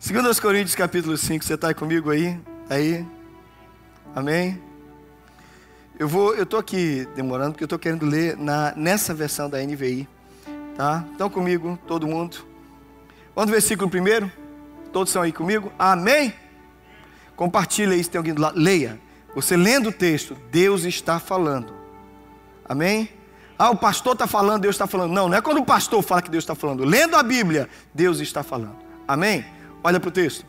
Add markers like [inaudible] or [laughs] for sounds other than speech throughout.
2 Coríntios capítulo 5, você está comigo aí? Aí? Amém? Eu vou, eu estou aqui demorando porque eu estou querendo ler na, nessa versão da NVI. Tá? Estão comigo, todo mundo? Vamos no versículo primeiro? Todos estão aí comigo? Amém? Compartilha aí se tem alguém do lado. Leia. Você lendo o texto, Deus está falando. Amém? Ah, o pastor está falando, Deus está falando. Não, não é quando o pastor fala que Deus está falando. Lendo a Bíblia, Deus está falando. Amém? Olha para o texto.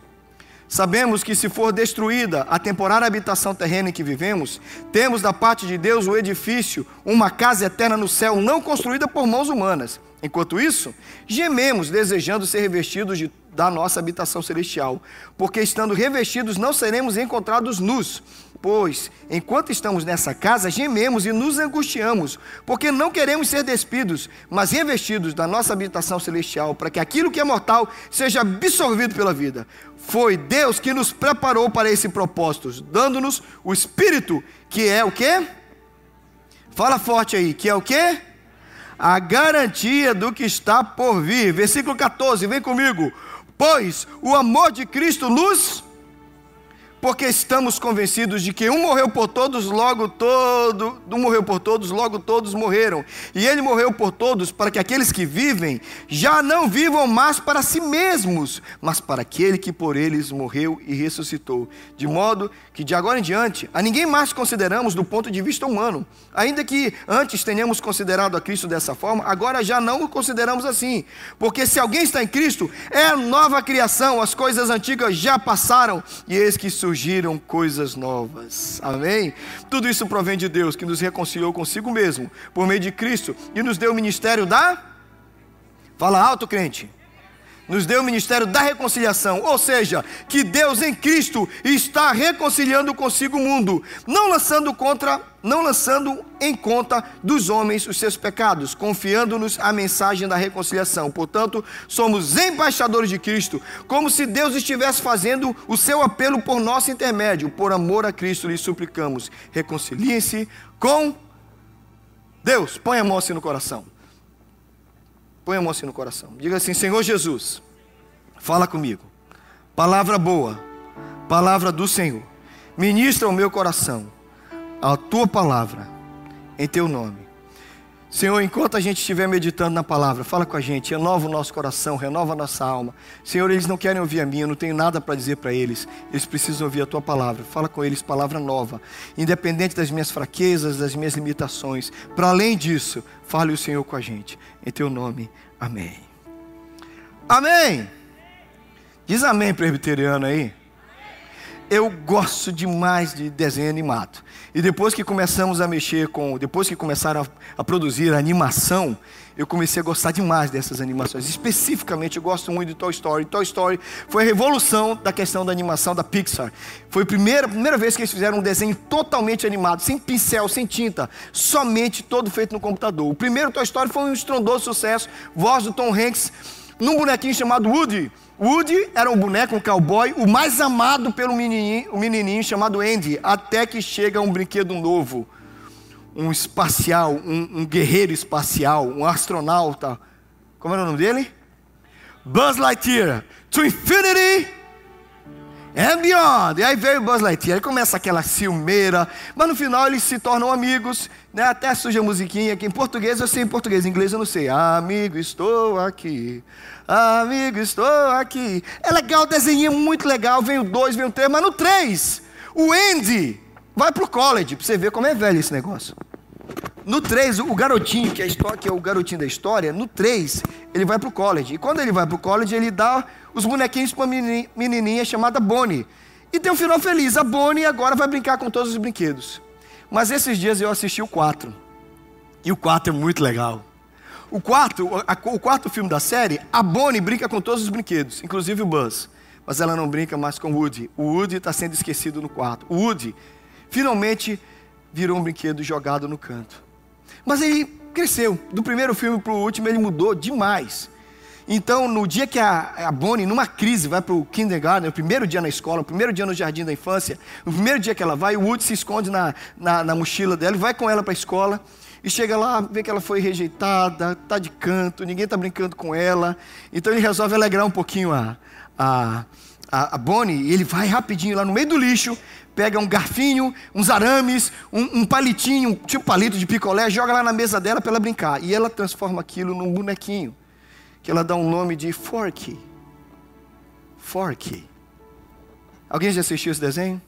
Sabemos que se for destruída a temporária habitação terrena em que vivemos, temos da parte de Deus o edifício, uma casa eterna no céu, não construída por mãos humanas. Enquanto isso, gememos desejando ser revestidos de, da nossa habitação celestial, porque estando revestidos não seremos encontrados nus. Pois, enquanto estamos nessa casa, gememos e nos angustiamos, porque não queremos ser despidos, mas revestidos da nossa habitação celestial, para que aquilo que é mortal seja absorvido pela vida. Foi Deus que nos preparou para esse propósito, dando-nos o Espírito, que é o quê? Fala forte aí, que é o quê? A garantia do que está por vir. Versículo 14, vem comigo. Pois o amor de Cristo nos porque estamos convencidos de que um morreu por todos, logo todo, um morreu por todos, logo todos morreram. E ele morreu por todos para que aqueles que vivem já não vivam mais para si mesmos, mas para aquele que por eles morreu e ressuscitou. De modo que de agora em diante a ninguém mais consideramos do ponto de vista humano. Ainda que antes tenhamos considerado a Cristo dessa forma, agora já não o consideramos assim. Porque se alguém está em Cristo, é nova criação, as coisas antigas já passaram e eis que surgiram surgiram coisas novas. Amém? Tudo isso provém de Deus, que nos reconciliou consigo mesmo, por meio de Cristo, e nos deu o ministério da. Fala alto, crente nos deu o ministério da reconciliação, ou seja, que Deus em Cristo está reconciliando consigo o mundo, não lançando contra, não lançando em conta dos homens os seus pecados, confiando-nos a mensagem da reconciliação. Portanto, somos embaixadores de Cristo, como se Deus estivesse fazendo o seu apelo por nosso intermédio. Por amor a Cristo lhe suplicamos, reconciliem-se com Deus. Põe a mão assim no coração. Põe a mão assim no coração. Diga assim: Senhor Jesus, fala comigo. Palavra boa, palavra do Senhor. Ministra o meu coração a tua palavra, em teu nome. Senhor, enquanto a gente estiver meditando na palavra, fala com a gente, renova o nosso coração, renova a nossa alma. Senhor, eles não querem ouvir a minha, eu não tenho nada para dizer para eles. Eles precisam ouvir a tua palavra. Fala com eles palavra nova, independente das minhas fraquezas, das minhas limitações. Para além disso, fale o Senhor com a gente. Em teu nome, amém. Amém. Diz amém, presbiteriano aí eu gosto demais de desenho animado. E depois que começamos a mexer com, depois que começaram a, a, produzir animação, eu comecei a gostar demais dessas animações. Especificamente, eu gosto muito de Toy Story. Toy Story foi a revolução da questão da animação da Pixar. Foi a primeira, a primeira vez que eles fizeram um desenho totalmente animado, sem pincel, sem tinta, somente todo feito no computador. O primeiro Toy Story foi um estrondoso sucesso, voz do Tom Hanks, num bonequinho chamado Woody Woody era um boneco, um cowboy, o mais amado pelo menininho, um menininho chamado Andy, até que chega um brinquedo novo, um espacial, um, um guerreiro espacial, um astronauta. Como era o nome dele? Buzz Lightyear. To Infinity and Beyond. E aí veio Buzz Lightyear, aí começa aquela ciumeira, mas no final eles se tornam amigos, né? até surge a musiquinha, que em português eu sei em português, em inglês eu não sei. Amigo, estou aqui. Amigo, estou aqui. É legal, o desenho muito legal. Vem o 2, vem o 3, mas no 3, o Andy vai pro college, pra você ver como é velho esse negócio. No 3, o garotinho, que é, história, que é o garotinho da história, no 3, ele vai pro college. E quando ele vai pro college, ele dá os bonequinhos pra uma menininha chamada Bonnie. E tem um final feliz. A Bonnie agora vai brincar com todos os brinquedos. Mas esses dias eu assisti o 4. E o 4 é muito legal. O quarto, o quarto filme da série, a Bonnie brinca com todos os brinquedos, inclusive o Buzz. Mas ela não brinca mais com o Woody. O Woody está sendo esquecido no quarto. O Woody finalmente virou um brinquedo jogado no canto. Mas ele cresceu. Do primeiro filme para o último, ele mudou demais. Então, no dia que a, a Bonnie, numa crise, vai para o kindergarten, o primeiro dia na escola, o primeiro dia no jardim da infância, no primeiro dia que ela vai, o Woody se esconde na, na, na mochila dela e vai com ela para a escola. E chega lá, vê que ela foi rejeitada, está de canto, ninguém está brincando com ela. Então ele resolve alegrar um pouquinho a, a, a, a Bonnie, e ele vai rapidinho lá no meio do lixo, pega um garfinho, uns arames, um, um palitinho, tipo palito de picolé, joga lá na mesa dela para ela brincar. E ela transforma aquilo num bonequinho, que ela dá um nome de Forky. Forky. Alguém já assistiu esse desenho?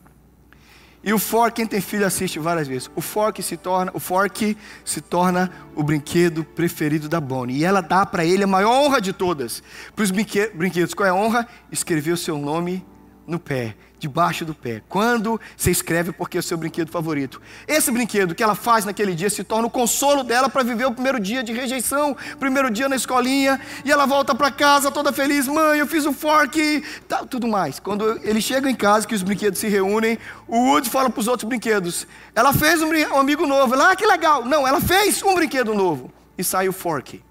E o fork, quem tem filho assiste várias vezes. O fork se torna, o fork se torna o brinquedo preferido da Bonnie. E ela dá para ele a maior honra de todas. Para os brinquedos, qual é a honra? Escrever o seu nome no pé debaixo do pé. Quando você escreve porque é o seu brinquedo favorito. Esse brinquedo que ela faz naquele dia se torna o consolo dela para viver o primeiro dia de rejeição, primeiro dia na escolinha, e ela volta para casa toda feliz, mãe, eu fiz o fork, tá, tudo mais. Quando ele chega em casa, que os brinquedos se reúnem, o Woody fala para os outros brinquedos, ela fez um, um amigo novo, ela, ah, que legal. Não, ela fez um brinquedo novo. E sai o fork.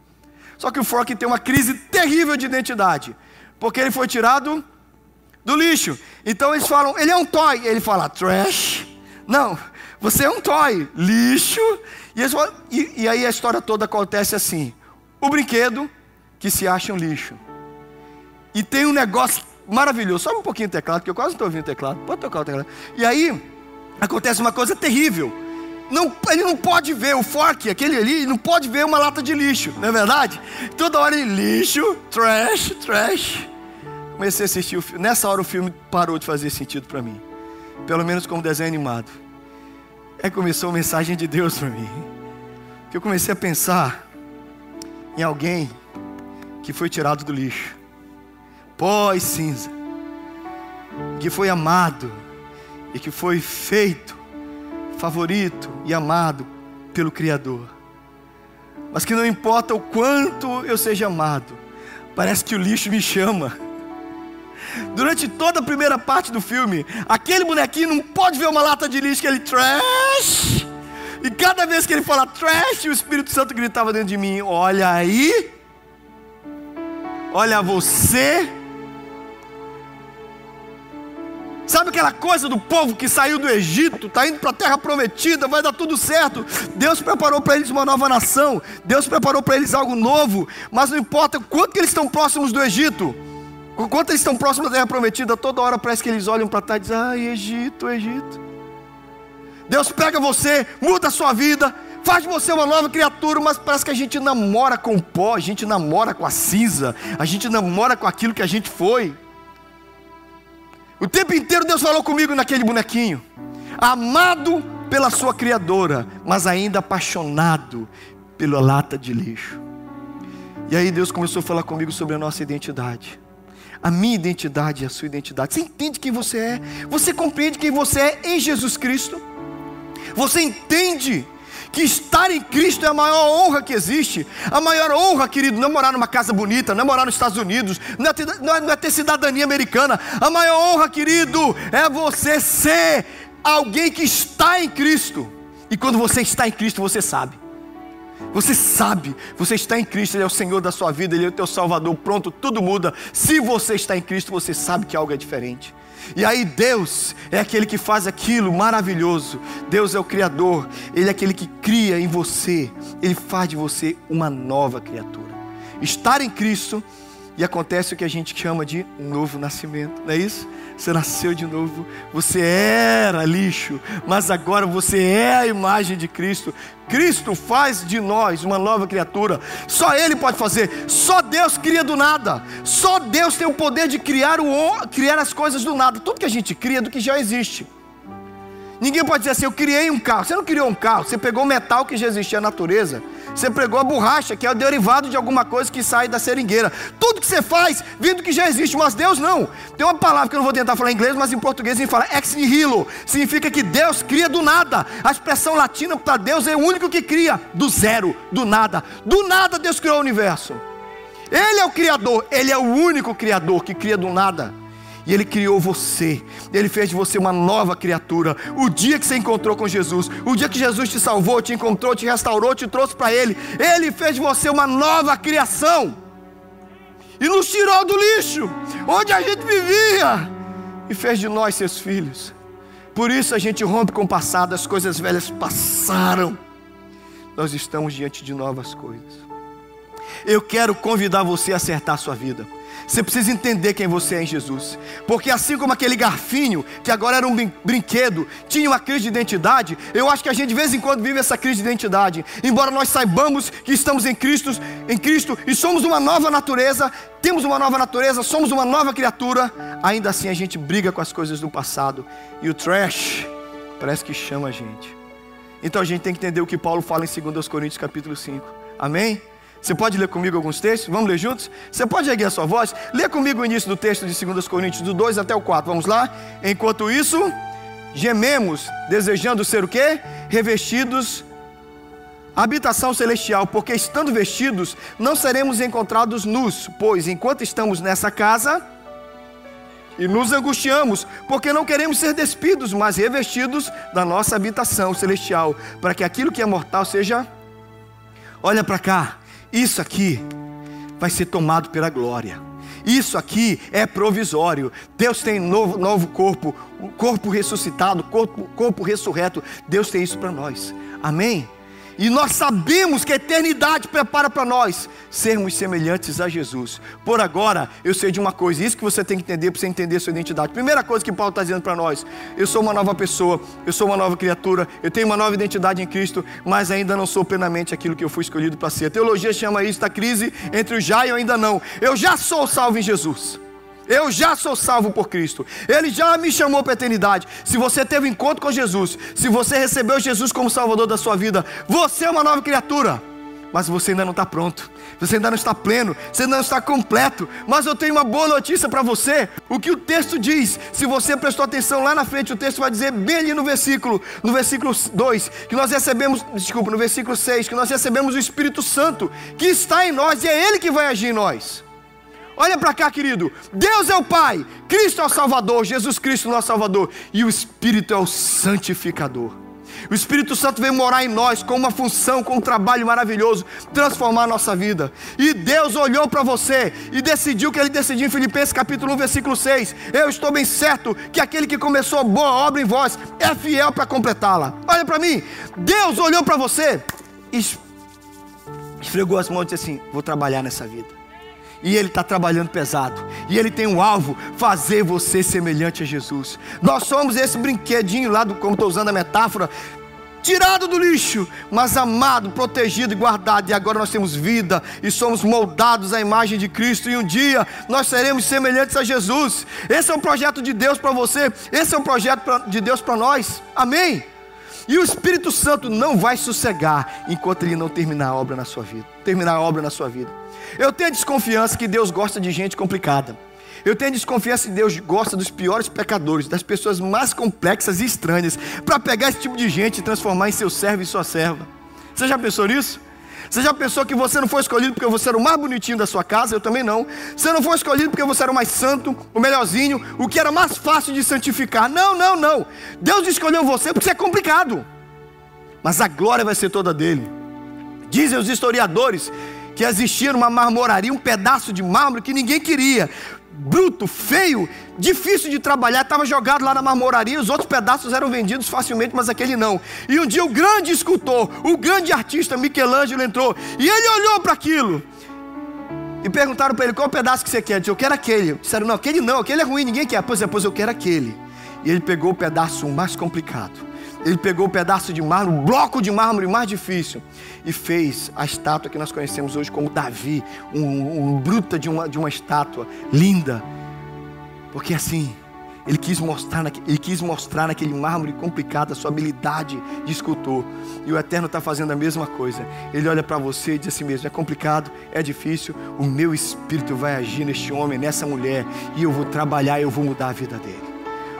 Só que o fork tem uma crise terrível de identidade, porque ele foi tirado do lixo. Então eles falam, ele é um toy. Ele fala, trash. Não, você é um toy, lixo. E, falam, e, e aí a história toda acontece assim: o brinquedo que se acha um lixo. E tem um negócio maravilhoso. Sobe um pouquinho o teclado, que eu quase não estou ouvindo o teclado. Pode tocar o teclado. E aí acontece uma coisa terrível. Não, ele não pode ver o fork, aquele ali, não pode ver uma lata de lixo, não é verdade? Toda hora ele lixo, trash, trash comecei a assistir o filme. Nessa hora o filme parou de fazer sentido para mim. Pelo menos como desenho animado. É começou a mensagem de Deus para mim. Que eu comecei a pensar em alguém que foi tirado do lixo. Pó e cinza. Que foi amado e que foi feito favorito e amado pelo Criador. Mas que não importa o quanto eu seja amado, parece que o lixo me chama. Durante toda a primeira parte do filme, aquele bonequinho não pode ver uma lata de lixo que ele trash. E cada vez que ele fala trash, o Espírito Santo gritava dentro de mim: Olha aí, olha você. Sabe aquela coisa do povo que saiu do Egito, está indo para a terra prometida, vai dar tudo certo. Deus preparou para eles uma nova nação, Deus preparou para eles algo novo, mas não importa quanto que eles estão próximos do Egito, Enquanto eles estão próximos da terra prometida, toda hora parece que eles olham para trás e dizem: Ai, Egito, Egito. Deus pega você, muda a sua vida, faz de você uma nova criatura, mas parece que a gente namora com o pó, a gente namora com a cinza, a gente namora com aquilo que a gente foi. O tempo inteiro Deus falou comigo naquele bonequinho, amado pela sua criadora, mas ainda apaixonado pela lata de lixo. E aí Deus começou a falar comigo sobre a nossa identidade a minha identidade e a sua identidade. Você entende quem você é? Você compreende quem você é em Jesus Cristo? Você entende que estar em Cristo é a maior honra que existe. A maior honra, querido, não é morar numa casa bonita, não é morar nos Estados Unidos, não é, ter, não é, é ter cidadania americana. A maior honra, querido, é você ser alguém que está em Cristo. E quando você está em Cristo, você sabe. Você sabe, você está em Cristo, Ele é o Senhor da sua vida, Ele é o teu Salvador, pronto, tudo muda. Se você está em Cristo, você sabe que algo é diferente. E aí Deus é aquele que faz aquilo maravilhoso. Deus é o Criador, Ele é aquele que cria em você, Ele faz de você uma nova criatura. Estar em Cristo e acontece o que a gente chama de novo nascimento, não é isso? Você nasceu de novo, você era lixo, mas agora você é a imagem de Cristo. Cristo faz de nós uma nova criatura. Só Ele pode fazer. Só Deus cria do nada. Só Deus tem o poder de criar, o, criar as coisas do nada. Tudo que a gente cria é do que já existe. Ninguém pode dizer assim: eu criei um carro. Você não criou um carro, você pegou o metal que já existia na natureza. Você pegou a borracha, que é o derivado de alguma coisa que sai da seringueira. Tudo que você faz, vindo que já existe, mas Deus não. Tem uma palavra que eu não vou tentar falar em inglês, mas em português gente fala ex nihilo. Significa que Deus cria do nada. A expressão latina para Deus é o único que cria do zero, do nada. Do nada Deus criou o universo. Ele é o Criador, Ele é o único Criador que cria do nada. E Ele criou você, Ele fez de você uma nova criatura. O dia que você encontrou com Jesus, o dia que Jesus te salvou, te encontrou, te restaurou, te trouxe para Ele, Ele fez de você uma nova criação e nos tirou do lixo, onde a gente vivia, e fez de nós seus filhos. Por isso a gente rompe com o passado, as coisas velhas passaram, nós estamos diante de novas coisas. Eu quero convidar você a acertar a sua vida. Você precisa entender quem você é em Jesus. Porque assim como aquele garfinho, que agora era um brinquedo, tinha uma crise de identidade, eu acho que a gente de vez em quando vive essa crise de identidade. Embora nós saibamos que estamos em Cristo, em Cristo e somos uma nova natureza, temos uma nova natureza, somos uma nova criatura, ainda assim a gente briga com as coisas do passado. E o trash parece que chama a gente. Então a gente tem que entender o que Paulo fala em 2 Coríntios capítulo 5. Amém? Você pode ler comigo alguns textos? Vamos ler juntos? Você pode erguer a sua voz? Lê comigo o início do texto de 2 Coríntios, do 2 até o 4. Vamos lá? Enquanto isso, gememos, desejando ser o quê? Revestidos habitação celestial, porque estando vestidos, não seremos encontrados nus, pois enquanto estamos nessa casa, e nos angustiamos, porque não queremos ser despidos, mas revestidos da nossa habitação celestial, para que aquilo que é mortal seja. Olha para cá, isso aqui vai ser tomado pela glória. Isso aqui é provisório. Deus tem novo, novo corpo, corpo ressuscitado, corpo, corpo ressurreto. Deus tem isso para nós. Amém? E nós sabemos que a eternidade prepara para nós sermos semelhantes a Jesus. Por agora, eu sei de uma coisa, isso que você tem que entender para você entender a sua identidade. Primeira coisa que Paulo está dizendo para nós: eu sou uma nova pessoa, eu sou uma nova criatura, eu tenho uma nova identidade em Cristo, mas ainda não sou plenamente aquilo que eu fui escolhido para ser. A teologia chama isso da crise entre o já e o ainda não. Eu já sou salvo em Jesus. Eu já sou salvo por Cristo. Ele já me chamou para a eternidade. Se você teve um encontro com Jesus, se você recebeu Jesus como Salvador da sua vida, você é uma nova criatura. Mas você ainda não está pronto, você ainda não está pleno, você ainda não está completo. Mas eu tenho uma boa notícia para você. O que o texto diz, se você prestou atenção lá na frente, o texto vai dizer bem ali no versículo, no versículo 2, que nós recebemos, desculpa, no versículo 6, que nós recebemos o Espírito Santo que está em nós e é Ele que vai agir em nós. Olha para cá, querido. Deus é o Pai, Cristo é o Salvador, Jesus Cristo é o nosso Salvador, e o Espírito é o santificador. O Espírito Santo vem morar em nós com uma função, com um trabalho maravilhoso, transformar a nossa vida. E Deus olhou para você e decidiu que ele decidiu em Filipenses capítulo 1, versículo 6. Eu estou bem certo que aquele que começou a boa obra em vós é fiel para completá-la. Olha para mim. Deus olhou para você e esfregou as mãos e disse assim: "Vou trabalhar nessa vida" e Ele está trabalhando pesado. E Ele tem um alvo: fazer você semelhante a Jesus. Nós somos esse brinquedinho lá, do, como estou usando a metáfora, tirado do lixo, mas amado, protegido e guardado. E agora nós temos vida e somos moldados à imagem de Cristo. E um dia nós seremos semelhantes a Jesus. Esse é um projeto de Deus para você. Esse é um projeto de Deus para nós. Amém? E o Espírito Santo não vai sossegar enquanto ele não terminar a obra na sua vida. Terminar a obra na sua vida. Eu tenho desconfiança que Deus gosta de gente complicada. Eu tenho desconfiança que Deus gosta dos piores pecadores, das pessoas mais complexas e estranhas, para pegar esse tipo de gente e transformar em seu servo e sua serva. Você já pensou nisso? Você já pensou que você não foi escolhido porque você era o mais bonitinho da sua casa? Eu também não. Você não foi escolhido porque você era o mais santo, o melhorzinho, o que era mais fácil de santificar. Não, não, não. Deus escolheu você porque você é complicado. Mas a glória vai ser toda dele. Dizem os historiadores que existia uma marmoraria, um pedaço de mármore que ninguém queria. Bruto, feio, difícil de trabalhar, estava jogado lá na marmoraria. Os outros pedaços eram vendidos facilmente, mas aquele não. E um dia o grande escultor, o grande artista Michelangelo entrou e ele olhou para aquilo. E perguntaram para ele: qual pedaço que você quer? Ele disse: Eu quero aquele. Disseram: Não, aquele não, aquele é ruim, ninguém quer. Pois é, pois eu quero aquele. E ele pegou o pedaço mais complicado ele pegou o um pedaço de mármore, um bloco de mármore mais difícil, e fez a estátua que nós conhecemos hoje como Davi, um, um bruta de uma, de uma estátua linda, porque assim, ele quis, mostrar, ele quis mostrar naquele mármore complicado a sua habilidade de escultor. E o Eterno está fazendo a mesma coisa. Ele olha para você e diz assim mesmo: é complicado, é difícil. O meu espírito vai agir neste homem, nessa mulher, e eu vou trabalhar, eu vou mudar a vida dele.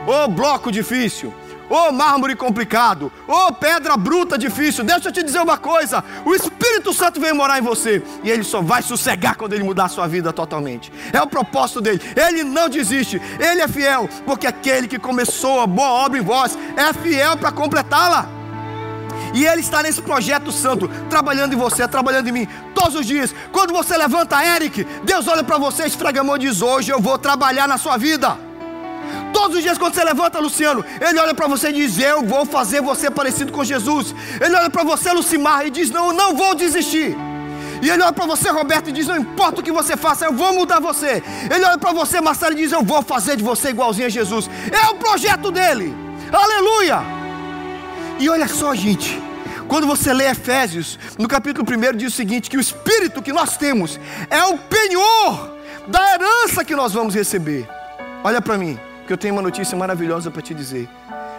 Ô oh, bloco difícil, ô mármore complicado, ô pedra bruta difícil, deixa eu te dizer uma coisa: o Espírito Santo vem morar em você e ele só vai sossegar quando ele mudar a sua vida totalmente. É o propósito dele, ele não desiste, ele é fiel, porque aquele que começou a boa obra em vós é fiel para completá-la. E Ele está nesse projeto santo, trabalhando em você, trabalhando em mim, todos os dias. Quando você levanta, Eric, Deus olha para você, esfrega a mão e diz: Hoje eu vou trabalhar na sua vida. Todos os dias quando você levanta, Luciano, ele olha para você e diz: Eu vou fazer você parecido com Jesus. Ele olha para você, Lucimar, e diz: Não, não vou desistir. E ele olha para você, Roberto, e diz: Não importa o que você faça, eu vou mudar você. Ele olha para você, Marcelo, e diz: Eu vou fazer de você igualzinho a Jesus. É o projeto dele. Aleluia! E olha só, gente. Quando você lê Efésios, no capítulo 1 diz o seguinte: que o espírito que nós temos é o penhor da herança que nós vamos receber. Olha para mim, que eu tenho uma notícia maravilhosa para te dizer.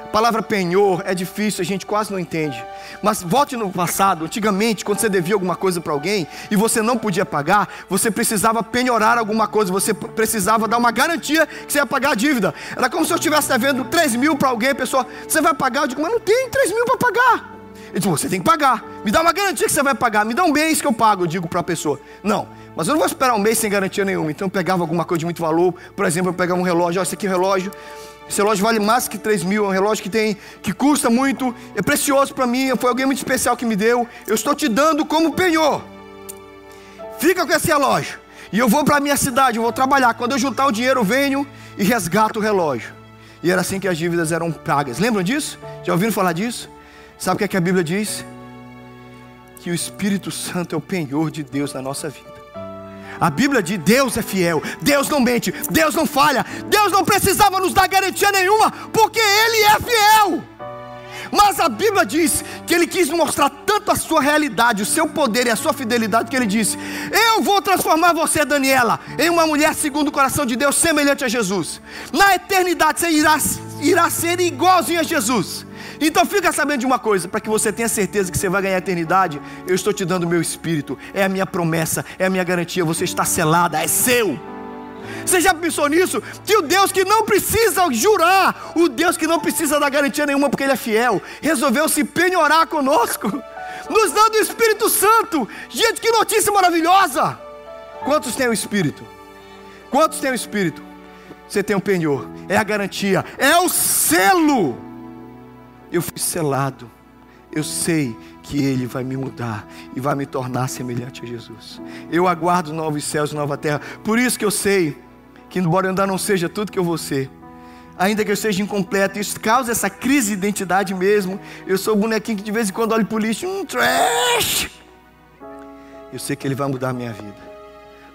A palavra penhor é difícil, a gente quase não entende. Mas volte no passado, antigamente, quando você devia alguma coisa para alguém e você não podia pagar, você precisava penhorar alguma coisa, você precisava dar uma garantia que você ia pagar a dívida. Era como se eu estivesse devendo 3 mil para alguém, a pessoa, você vai pagar? Eu digo, mas não tem 3 mil para pagar. Ele disse, você tem que pagar. Me dá uma garantia que você vai pagar, me dá um mês que eu pago, eu digo para a pessoa. Não, mas eu não vou esperar um mês sem garantia nenhuma. Então eu pegava alguma coisa de muito valor, por exemplo, eu pegava um relógio, olha, esse aqui é um relógio. Esse relógio vale mais que 3 mil, é um relógio que tem, que custa muito, é precioso para mim, foi alguém muito especial que me deu. Eu estou te dando como penhor. Fica com esse relógio. E eu vou para a minha cidade, eu vou trabalhar. Quando eu juntar o dinheiro, eu venho e resgato o relógio. E era assim que as dívidas eram pagas. Lembram disso? Já ouviram falar disso? Sabe o que, é que a Bíblia diz? Que o Espírito Santo é o penhor de Deus na nossa vida. A Bíblia diz: Deus é fiel, Deus não mente, Deus não falha, Deus não precisava nos dar garantia nenhuma, porque Ele é fiel. Mas a Bíblia diz que Ele quis mostrar tanto a sua realidade, o seu poder e a sua fidelidade, que Ele disse: Eu vou transformar você, Daniela, em uma mulher segundo o coração de Deus, semelhante a Jesus. Na eternidade você irá, irá ser igualzinho a Jesus. Então fica sabendo de uma coisa, para que você tenha certeza que você vai ganhar a eternidade, eu estou te dando o meu espírito, é a minha promessa, é a minha garantia, você está selada, é seu. Você já pensou nisso? Que o Deus que não precisa jurar, o Deus que não precisa dar garantia nenhuma porque Ele é fiel, resolveu se penhorar conosco, [laughs] nos dando o Espírito Santo. Gente, que notícia maravilhosa! Quantos têm o Espírito? Quantos têm o Espírito? Você tem o penhor, é a garantia, é o selo eu fui selado. Eu sei que Ele vai me mudar e vai me tornar semelhante a Jesus. Eu aguardo novos céus e nova terra. Por isso que eu sei que, embora eu ainda não seja tudo que eu vou ser, ainda que eu seja incompleto, isso causa essa crise de identidade mesmo. Eu sou o bonequinho que de vez em quando olho para o lixo, um trash. Eu sei que Ele vai mudar a minha vida.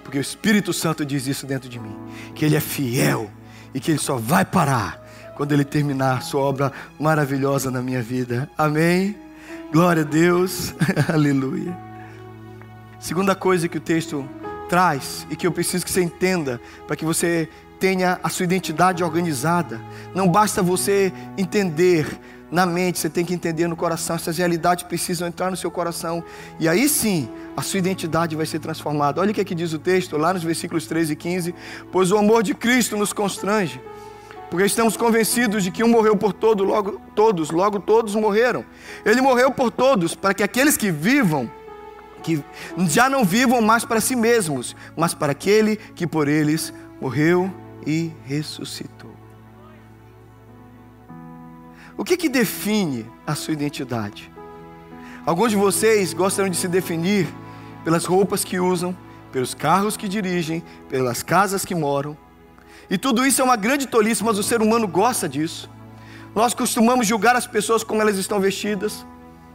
Porque o Espírito Santo diz isso dentro de mim: que Ele é fiel e que Ele só vai parar quando Ele terminar Sua obra maravilhosa na minha vida. Amém? Glória a Deus. [laughs] Aleluia. Segunda coisa que o texto traz e que eu preciso que você entenda para que você tenha a sua identidade organizada. Não basta você entender na mente, você tem que entender no coração. Essas realidades precisam entrar no seu coração. E aí sim, a sua identidade vai ser transformada. Olha o que, é que diz o texto, lá nos versículos 13 e 15. Pois o amor de Cristo nos constrange porque estamos convencidos de que um morreu por todo, logo todos, logo todos morreram. Ele morreu por todos, para que aqueles que vivam, que já não vivam mais para si mesmos, mas para aquele que por eles morreu e ressuscitou. O que, que define a sua identidade? Alguns de vocês gostam de se definir pelas roupas que usam, pelos carros que dirigem, pelas casas que moram. E tudo isso é uma grande tolice, mas o ser humano gosta disso. Nós costumamos julgar as pessoas como elas estão vestidas,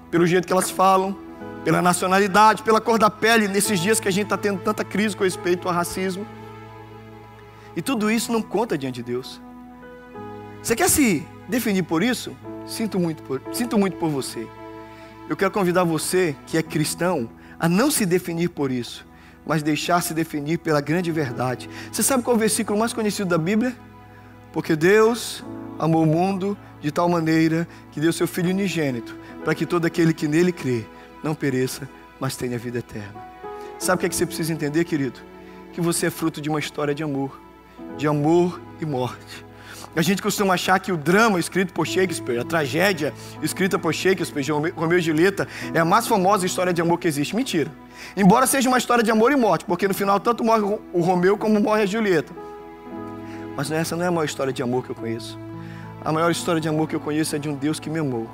pelo jeito que elas falam, pela nacionalidade, pela cor da pele, nesses dias que a gente está tendo tanta crise com respeito ao racismo. E tudo isso não conta diante de Deus. Você quer se definir por isso? Sinto muito por, sinto muito por você. Eu quero convidar você, que é cristão, a não se definir por isso, mas deixar-se definir pela grande verdade. Você sabe qual é o versículo mais conhecido da Bíblia? Porque Deus amou o mundo de tal maneira que deu seu Filho unigênito, para que todo aquele que nele crê não pereça, mas tenha vida eterna. Sabe o que, é que você precisa entender, querido? Que você é fruto de uma história de amor, de amor e morte. A gente costuma achar que o drama escrito por Shakespeare, a tragédia escrita por Shakespeare, Romeu e Julieta, é a mais famosa história de amor que existe. Mentira. Embora seja uma história de amor e morte, porque no final tanto morre o Romeu como morre a Julieta. Mas essa não é a maior história de amor que eu conheço. A maior história de amor que eu conheço é de um Deus que me amou.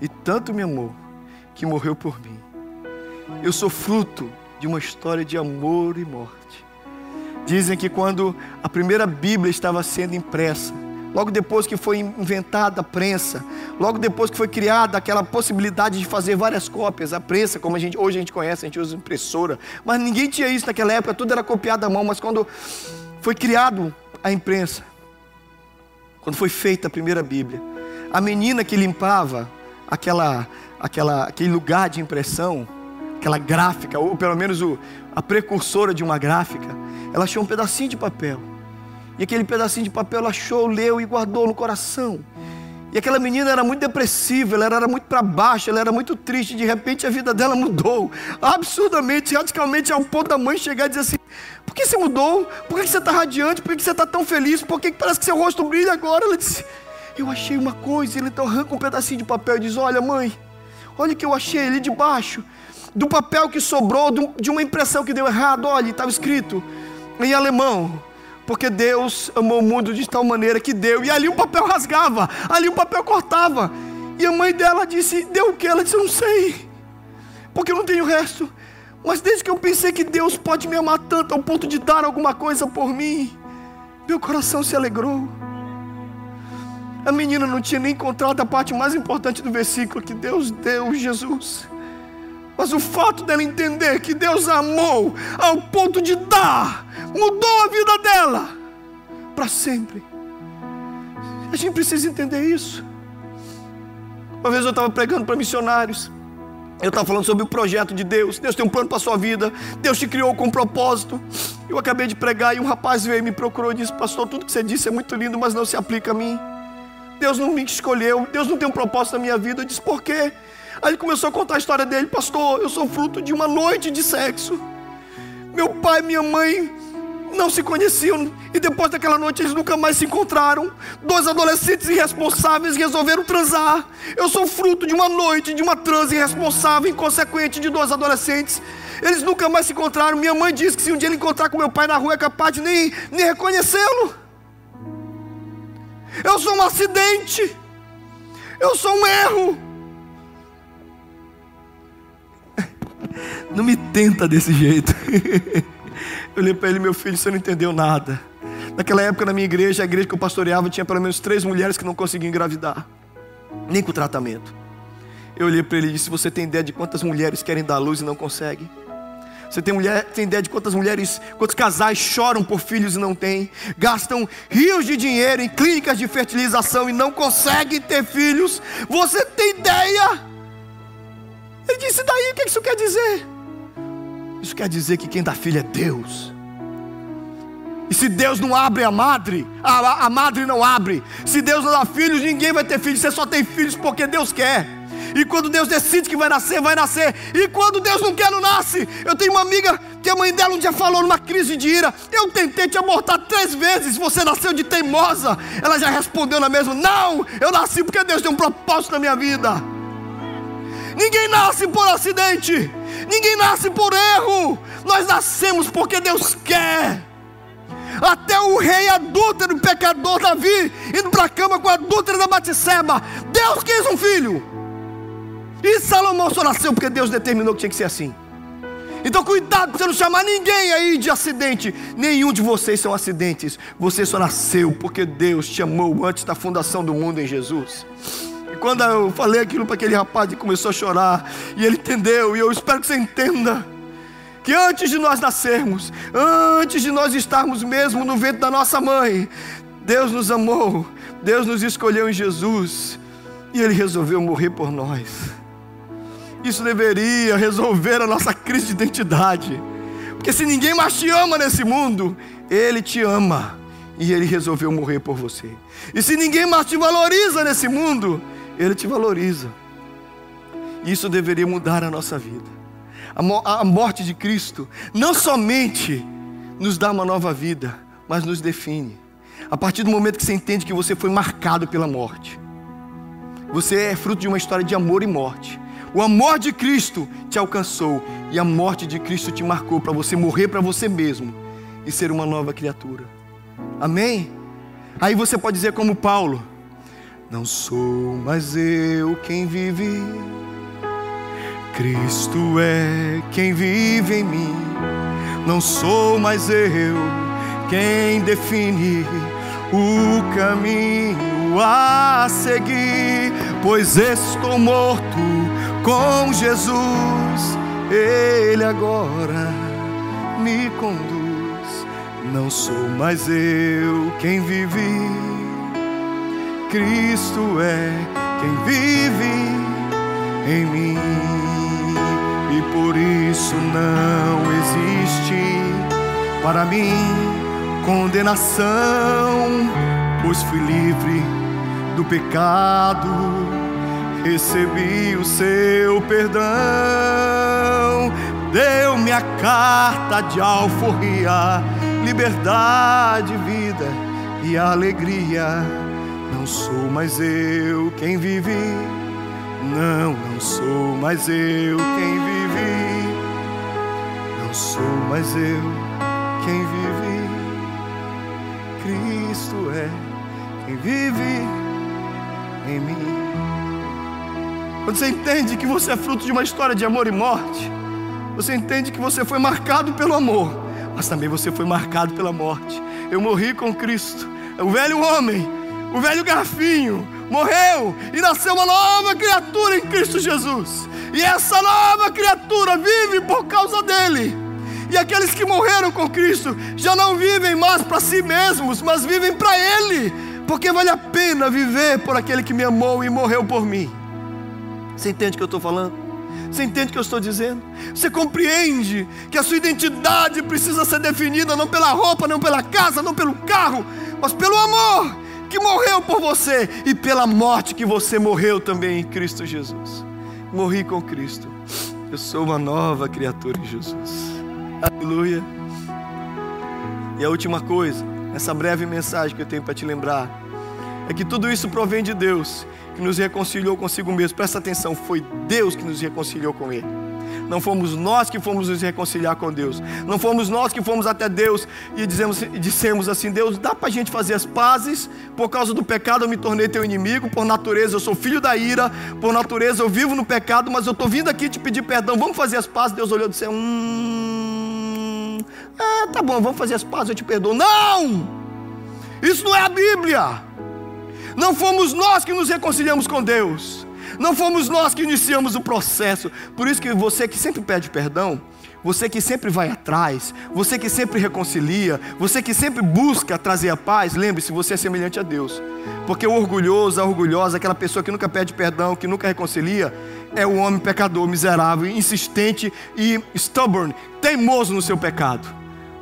E tanto me amou que morreu por mim. Eu sou fruto de uma história de amor e morte. Dizem que quando a primeira Bíblia estava sendo impressa, logo depois que foi inventada a prensa, logo depois que foi criada aquela possibilidade de fazer várias cópias, a prensa, como a gente, hoje a gente conhece, a gente usa impressora, mas ninguém tinha isso naquela época, tudo era copiado à mão, mas quando foi criado a imprensa, quando foi feita a primeira Bíblia, a menina que limpava aquela, aquela, aquele lugar de impressão, aquela gráfica, ou pelo menos o, a precursora de uma gráfica, ela achou um pedacinho de papel. E aquele pedacinho de papel ela achou, leu e guardou no coração. E aquela menina era muito depressiva, ela era muito para baixo, ela era muito triste. De repente a vida dela mudou absurdamente, radicalmente, ao ponto da mãe chegar e dizer assim: Por que você mudou? Por que você está radiante? Por que você está tão feliz? Por que parece que seu rosto brilha agora? Ela disse: Eu achei uma coisa. Ele então arranca um pedacinho de papel e diz: Olha, mãe, olha o que eu achei ali debaixo do papel que sobrou, de uma impressão que deu errado. Olha, estava escrito em alemão porque Deus amou o mundo de tal maneira que deu. E ali o papel rasgava, ali o papel cortava. E a mãe dela disse: Deu o que? Ela disse: Eu não sei, porque eu não tenho resto. Mas desde que eu pensei que Deus pode me amar tanto ao ponto de dar alguma coisa por mim, meu coração se alegrou. A menina não tinha nem encontrado a parte mais importante do versículo que Deus deu Jesus. Mas o fato dela entender que Deus amou ao ponto de dar, mudou a vida dela para sempre. A gente precisa entender isso. Uma vez eu estava pregando para missionários. Eu estava falando sobre o projeto de Deus. Deus tem um plano para a sua vida. Deus te criou com um propósito. Eu acabei de pregar e um rapaz veio e me procurou e disse: Pastor, tudo que você disse é muito lindo, mas não se aplica a mim. Deus não me escolheu. Deus não tem um propósito na minha vida. Eu disse: Por quê? Aí ele começou a contar a história dele, pastor, eu sou fruto de uma noite de sexo. Meu pai e minha mãe não se conheciam e depois daquela noite eles nunca mais se encontraram. Dois adolescentes irresponsáveis resolveram transar. Eu sou fruto de uma noite de uma transa irresponsável, inconsequente de dois adolescentes. Eles nunca mais se encontraram. Minha mãe disse que se um dia ele encontrar com meu pai na rua é capaz de nem, nem reconhecê-lo. Eu sou um acidente. Eu sou um erro. Não me tenta desse jeito. [laughs] Eu olhei para ele, meu filho, você não entendeu nada. Naquela época, na minha igreja, a igreja que eu pastoreava, tinha pelo menos três mulheres que não conseguiam engravidar, nem com tratamento. Eu olhei para ele e disse: Você tem ideia de quantas mulheres querem dar luz e não conseguem? Você tem, mulher, tem ideia de quantas mulheres, quantos casais choram por filhos e não têm? Gastam rios de dinheiro em clínicas de fertilização e não conseguem ter filhos? Você tem ideia? Ele disse: daí o que isso quer dizer? Isso quer dizer que quem dá filho é Deus. E se Deus não abre a madre, a, a madre não abre. Se Deus não dá filhos, ninguém vai ter filhos. Você só tem filhos porque Deus quer. E quando Deus decide que vai nascer, vai nascer. E quando Deus não quer, não nasce. Eu tenho uma amiga que a mãe dela um dia falou numa crise de ira: Eu tentei te abortar três vezes, você nasceu de teimosa. Ela já respondeu na mesma: Não, eu nasci porque Deus tem um propósito na minha vida. Ninguém nasce por acidente, ninguém nasce por erro. Nós nascemos porque Deus quer. Até o rei adúltero, pecador Davi, indo para a cama com a adúltera da Batseba, Deus quis um filho. E Salomão só nasceu porque Deus determinou que tinha que ser assim. Então cuidado para você não chamar ninguém aí de acidente. Nenhum de vocês são acidentes. Você só nasceu porque Deus te amou antes da fundação do mundo em Jesus quando eu falei aquilo para aquele rapaz, ele começou a chorar, e ele entendeu, e eu espero que você entenda. Que antes de nós nascermos, antes de nós estarmos mesmo no ventre da nossa mãe, Deus nos amou, Deus nos escolheu em Jesus, e Ele resolveu morrer por nós. Isso deveria resolver a nossa crise de identidade, porque se ninguém mais te ama nesse mundo, Ele te ama, e Ele resolveu morrer por você. E se ninguém mais te valoriza nesse mundo, ele te valoriza. Isso deveria mudar a nossa vida. A morte de Cristo não somente nos dá uma nova vida, mas nos define. A partir do momento que você entende que você foi marcado pela morte, você é fruto de uma história de amor e morte. O amor de Cristo te alcançou e a morte de Cristo te marcou para você morrer para você mesmo e ser uma nova criatura. Amém? Aí você pode dizer, como Paulo: não sou mais eu quem vive, Cristo é quem vive em mim. Não sou mais eu quem define o caminho a seguir, pois estou morto com Jesus, Ele agora me conduz. Não sou mais eu quem vive, Cristo é quem vive em mim, e por isso não existe para mim condenação, pois fui livre do pecado, recebi o seu perdão, deu-me a carta de alforria, liberdade, vida e alegria. Não sou mais eu quem vive, não, não sou mais eu quem vive, não sou mais eu quem vive. Cristo é quem vive em mim. Quando você entende que você é fruto de uma história de amor e morte, você entende que você foi marcado pelo amor, mas também você foi marcado pela morte. Eu morri com Cristo, o velho homem, o velho garfinho, morreu e nasceu uma nova criatura em Cristo Jesus. E essa nova criatura vive por causa dele. E aqueles que morreram com Cristo já não vivem mais para si mesmos, mas vivem para Ele, porque vale a pena viver por aquele que me amou e morreu por mim. Você entende o que eu estou falando? Você entende o que eu estou dizendo? Você compreende que a sua identidade precisa ser definida não pela roupa, não pela casa, não pelo carro, mas pelo amor que morreu por você e pela morte que você morreu também em Cristo Jesus. Morri com Cristo. Eu sou uma nova criatura em Jesus. Aleluia. E a última coisa, essa breve mensagem que eu tenho para te lembrar, é que tudo isso provém de Deus, que nos reconciliou consigo mesmo. Presta atenção, foi Deus que nos reconciliou com Ele. Não fomos nós que fomos nos reconciliar com Deus. Não fomos nós que fomos até Deus e dizemos, dissemos assim: Deus, dá para a gente fazer as pazes. Por causa do pecado eu me tornei teu inimigo. Por natureza eu sou filho da ira. Por natureza eu vivo no pecado. Mas eu estou vindo aqui te pedir perdão. Vamos fazer as pazes. Deus olhou e disse: Hum. Ah, tá bom, vamos fazer as pazes. Eu te perdoo. Não! Isso não é a Bíblia. Não fomos nós que nos reconciliamos com Deus. Não fomos nós que iniciamos o processo. Por isso que você que sempre pede perdão, você que sempre vai atrás, você que sempre reconcilia, você que sempre busca trazer a paz, lembre-se, você é semelhante a Deus. Porque o orgulhoso, a orgulhosa, aquela pessoa que nunca pede perdão, que nunca reconcilia, é o homem pecador, miserável, insistente e stubborn, teimoso no seu pecado.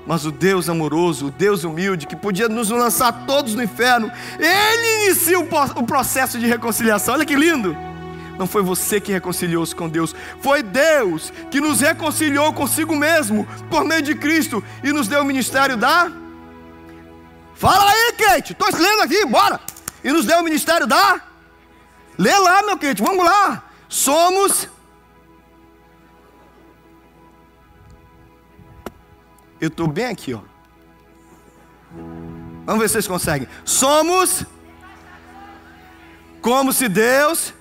Mas o Deus amoroso, o Deus humilde, que podia nos lançar todos no inferno, Ele inicia o processo de reconciliação. Olha que lindo! Não foi você que reconciliou-se com Deus, foi Deus que nos reconciliou consigo mesmo por meio de Cristo e nos deu o ministério da. Fala aí, Kate, estou lendo aqui, bora! E nos deu o ministério da. Lê lá, meu Kate, vamos lá. Somos. Eu estou bem aqui, ó. Vamos ver se vocês conseguem. Somos como se Deus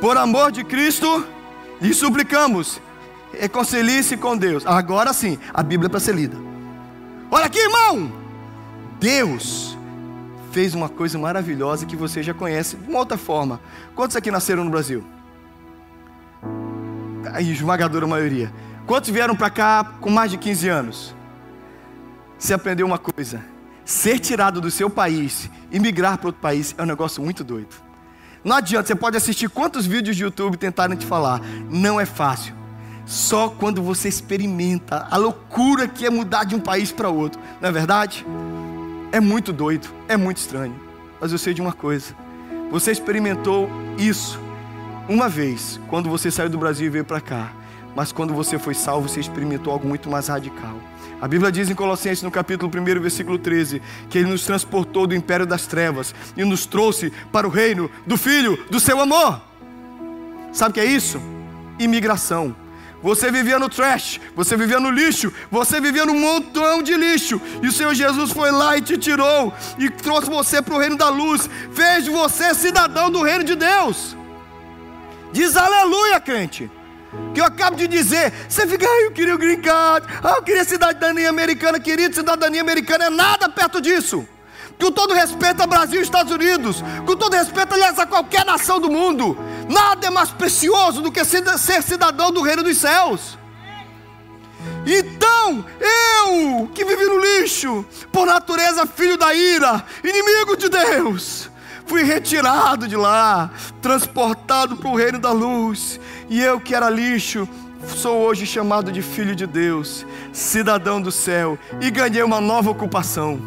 por amor de Cristo, lhe suplicamos, reconcilie-se com Deus. Agora sim, a Bíblia é para ser lida. Olha aqui, irmão! Deus fez uma coisa maravilhosa que você já conhece de uma outra forma. Quantos aqui nasceram no Brasil? A esmagadora maioria. Quantos vieram para cá com mais de 15 anos? Você aprendeu uma coisa: ser tirado do seu país e migrar para outro país é um negócio muito doido. Não adianta, você pode assistir quantos vídeos de YouTube tentarem te falar. Não é fácil. Só quando você experimenta a loucura que é mudar de um país para outro. Não é verdade? É muito doido, é muito estranho. Mas eu sei de uma coisa. Você experimentou isso uma vez, quando você saiu do Brasil e veio para cá. Mas quando você foi salvo, você experimentou algo muito mais radical. A Bíblia diz em Colossenses, no capítulo 1, versículo 13, que Ele nos transportou do império das trevas e nos trouxe para o reino do Filho do seu amor. Sabe o que é isso? Imigração. Você vivia no trash, você vivia no lixo, você vivia num montão de lixo, e o Senhor Jesus foi lá e te tirou, e trouxe você para o reino da luz, fez você cidadão do reino de Deus. Diz aleluia, crente. Que eu acabo de dizer, você fica, ah, eu queria o green card, ah, eu queria cidadania americana, querido, cidadania americana é nada perto disso. Com todo respeito ao Brasil e Estados Unidos, com todo respeito, aliás, a qualquer nação do mundo, nada é mais precioso do que ser cidadão do reino dos céus. Então, eu que vivi no lixo, por natureza filho da ira, inimigo de Deus, fui retirado de lá, transportado para o reino da luz, e eu que era lixo, sou hoje chamado de filho de Deus, cidadão do céu, e ganhei uma nova ocupação.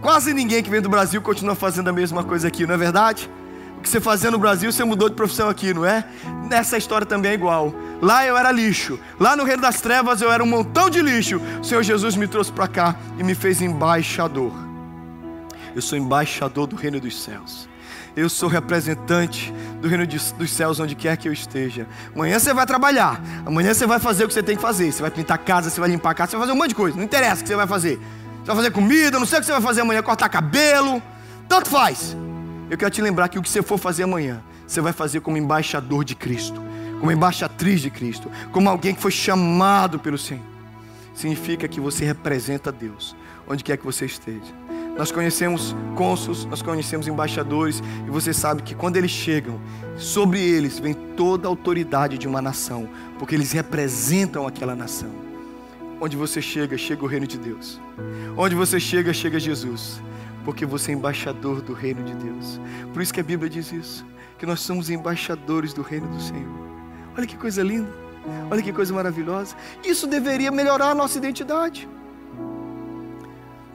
Quase ninguém que vem do Brasil continua fazendo a mesma coisa aqui, não é verdade? O que você fazia no Brasil, você mudou de profissão aqui, não é? Nessa história também é igual. Lá eu era lixo. Lá no reino das trevas eu era um montão de lixo. O Senhor Jesus me trouxe para cá e me fez embaixador. Eu sou embaixador do reino dos céus. Eu sou representante do reino dos céus onde quer que eu esteja. Amanhã você vai trabalhar. Amanhã você vai fazer o que você tem que fazer. Você vai pintar casa, você vai limpar casa, você vai fazer um monte de coisa. Não interessa o que você vai fazer. Você vai fazer comida, não sei o que você vai fazer amanhã, cortar cabelo. Tanto faz. Eu quero te lembrar que o que você for fazer amanhã, você vai fazer como embaixador de Cristo como embaixatriz de Cristo, como alguém que foi chamado pelo Senhor. Significa que você representa Deus, onde quer que você esteja. Nós conhecemos cônsuls, nós conhecemos embaixadores, e você sabe que quando eles chegam, sobre eles vem toda a autoridade de uma nação, porque eles representam aquela nação. Onde você chega, chega o reino de Deus. Onde você chega, chega Jesus, porque você é embaixador do reino de Deus. Por isso que a Bíblia diz isso, que nós somos embaixadores do reino do Senhor. Olha que coisa linda. Olha que coisa maravilhosa. Isso deveria melhorar a nossa identidade.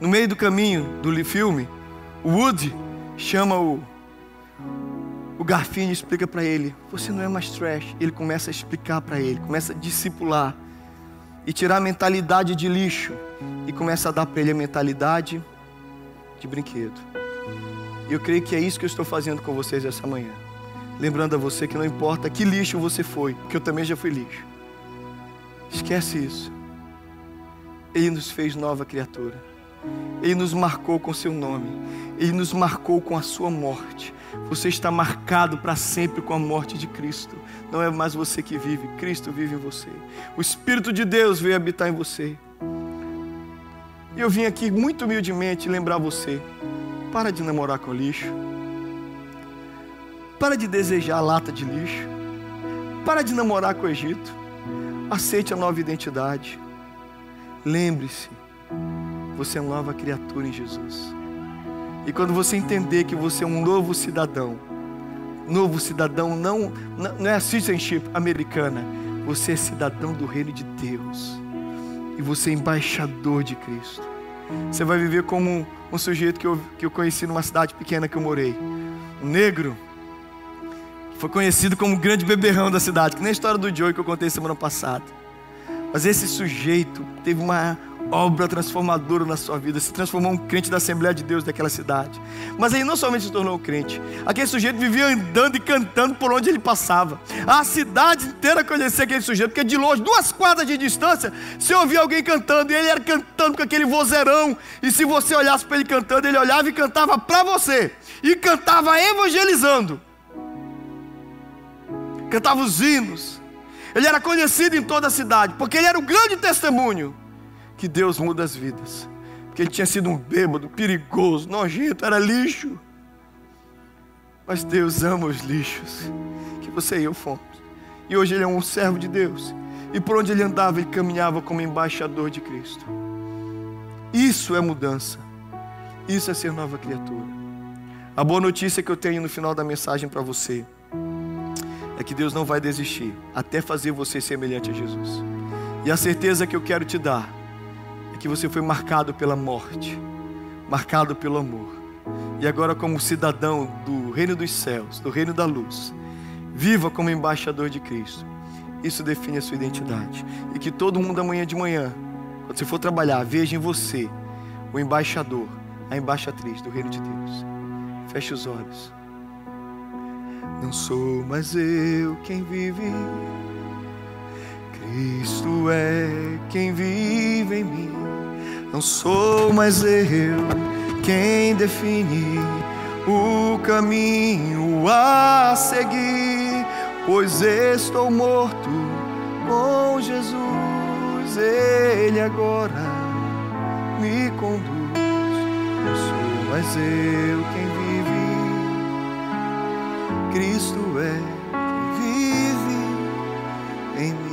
No meio do caminho do filme, o Woody chama o, o Garfinho e explica para ele: Você não é mais trash. Ele começa a explicar para ele, começa a discipular e tirar a mentalidade de lixo e começa a dar para ele a mentalidade de brinquedo. E eu creio que é isso que eu estou fazendo com vocês essa manhã lembrando a você que não importa que lixo você foi, que eu também já fui lixo. Esquece isso. Ele nos fez nova criatura. Ele nos marcou com seu nome. Ele nos marcou com a sua morte. Você está marcado para sempre com a morte de Cristo. Não é mais você que vive, Cristo vive em você. O Espírito de Deus veio habitar em você. E eu vim aqui muito humildemente lembrar você: para de namorar com lixo. Para de desejar lata de lixo. Para de namorar com o Egito. Aceite a nova identidade. Lembre-se, você é uma nova criatura em Jesus. E quando você entender que você é um novo cidadão, novo cidadão não, não é citizenship americana, você é cidadão do reino de Deus. E você é embaixador de Cristo. Você vai viver como um sujeito que eu, que eu conheci numa cidade pequena que eu morei. Um negro foi conhecido como o grande beberrão da cidade, que nem a história do Joey que eu contei semana passada. Mas esse sujeito teve uma obra transformadora na sua vida, se transformou um crente da Assembleia de Deus daquela cidade. Mas ele não somente se tornou um crente, aquele sujeito vivia andando e cantando por onde ele passava. A cidade inteira conhecia aquele sujeito, porque de longe, duas quadras de distância, você ouvia alguém cantando, e ele era cantando com aquele vozeirão, e se você olhasse para ele cantando, ele olhava e cantava para você, e cantava evangelizando cantava os hinos. Ele era conhecido em toda a cidade, porque ele era um grande testemunho que Deus muda as vidas. Porque ele tinha sido um bêbado, perigoso, nojento, era lixo. Mas Deus ama os lixos, que você e eu fomos. E hoje ele é um servo de Deus. E por onde ele andava, ele caminhava como embaixador de Cristo. Isso é mudança. Isso é ser nova criatura. A boa notícia que eu tenho no final da mensagem para você é que Deus não vai desistir até fazer você semelhante a Jesus. E a certeza que eu quero te dar que você foi marcado pela morte, marcado pelo amor. E agora, como cidadão do reino dos céus, do reino da luz, viva como embaixador de Cristo. Isso define a sua identidade. E que todo mundo amanhã de manhã, quando você for trabalhar, veja em você o embaixador, a embaixatriz do reino de Deus. Feche os olhos. Não sou mais eu quem vive, Cristo é quem vive em mim. Não sou mais eu quem define o caminho a seguir, pois estou morto com Jesus, Ele agora me conduz. Não sou mais eu quem vive, Cristo é quem vive em mim.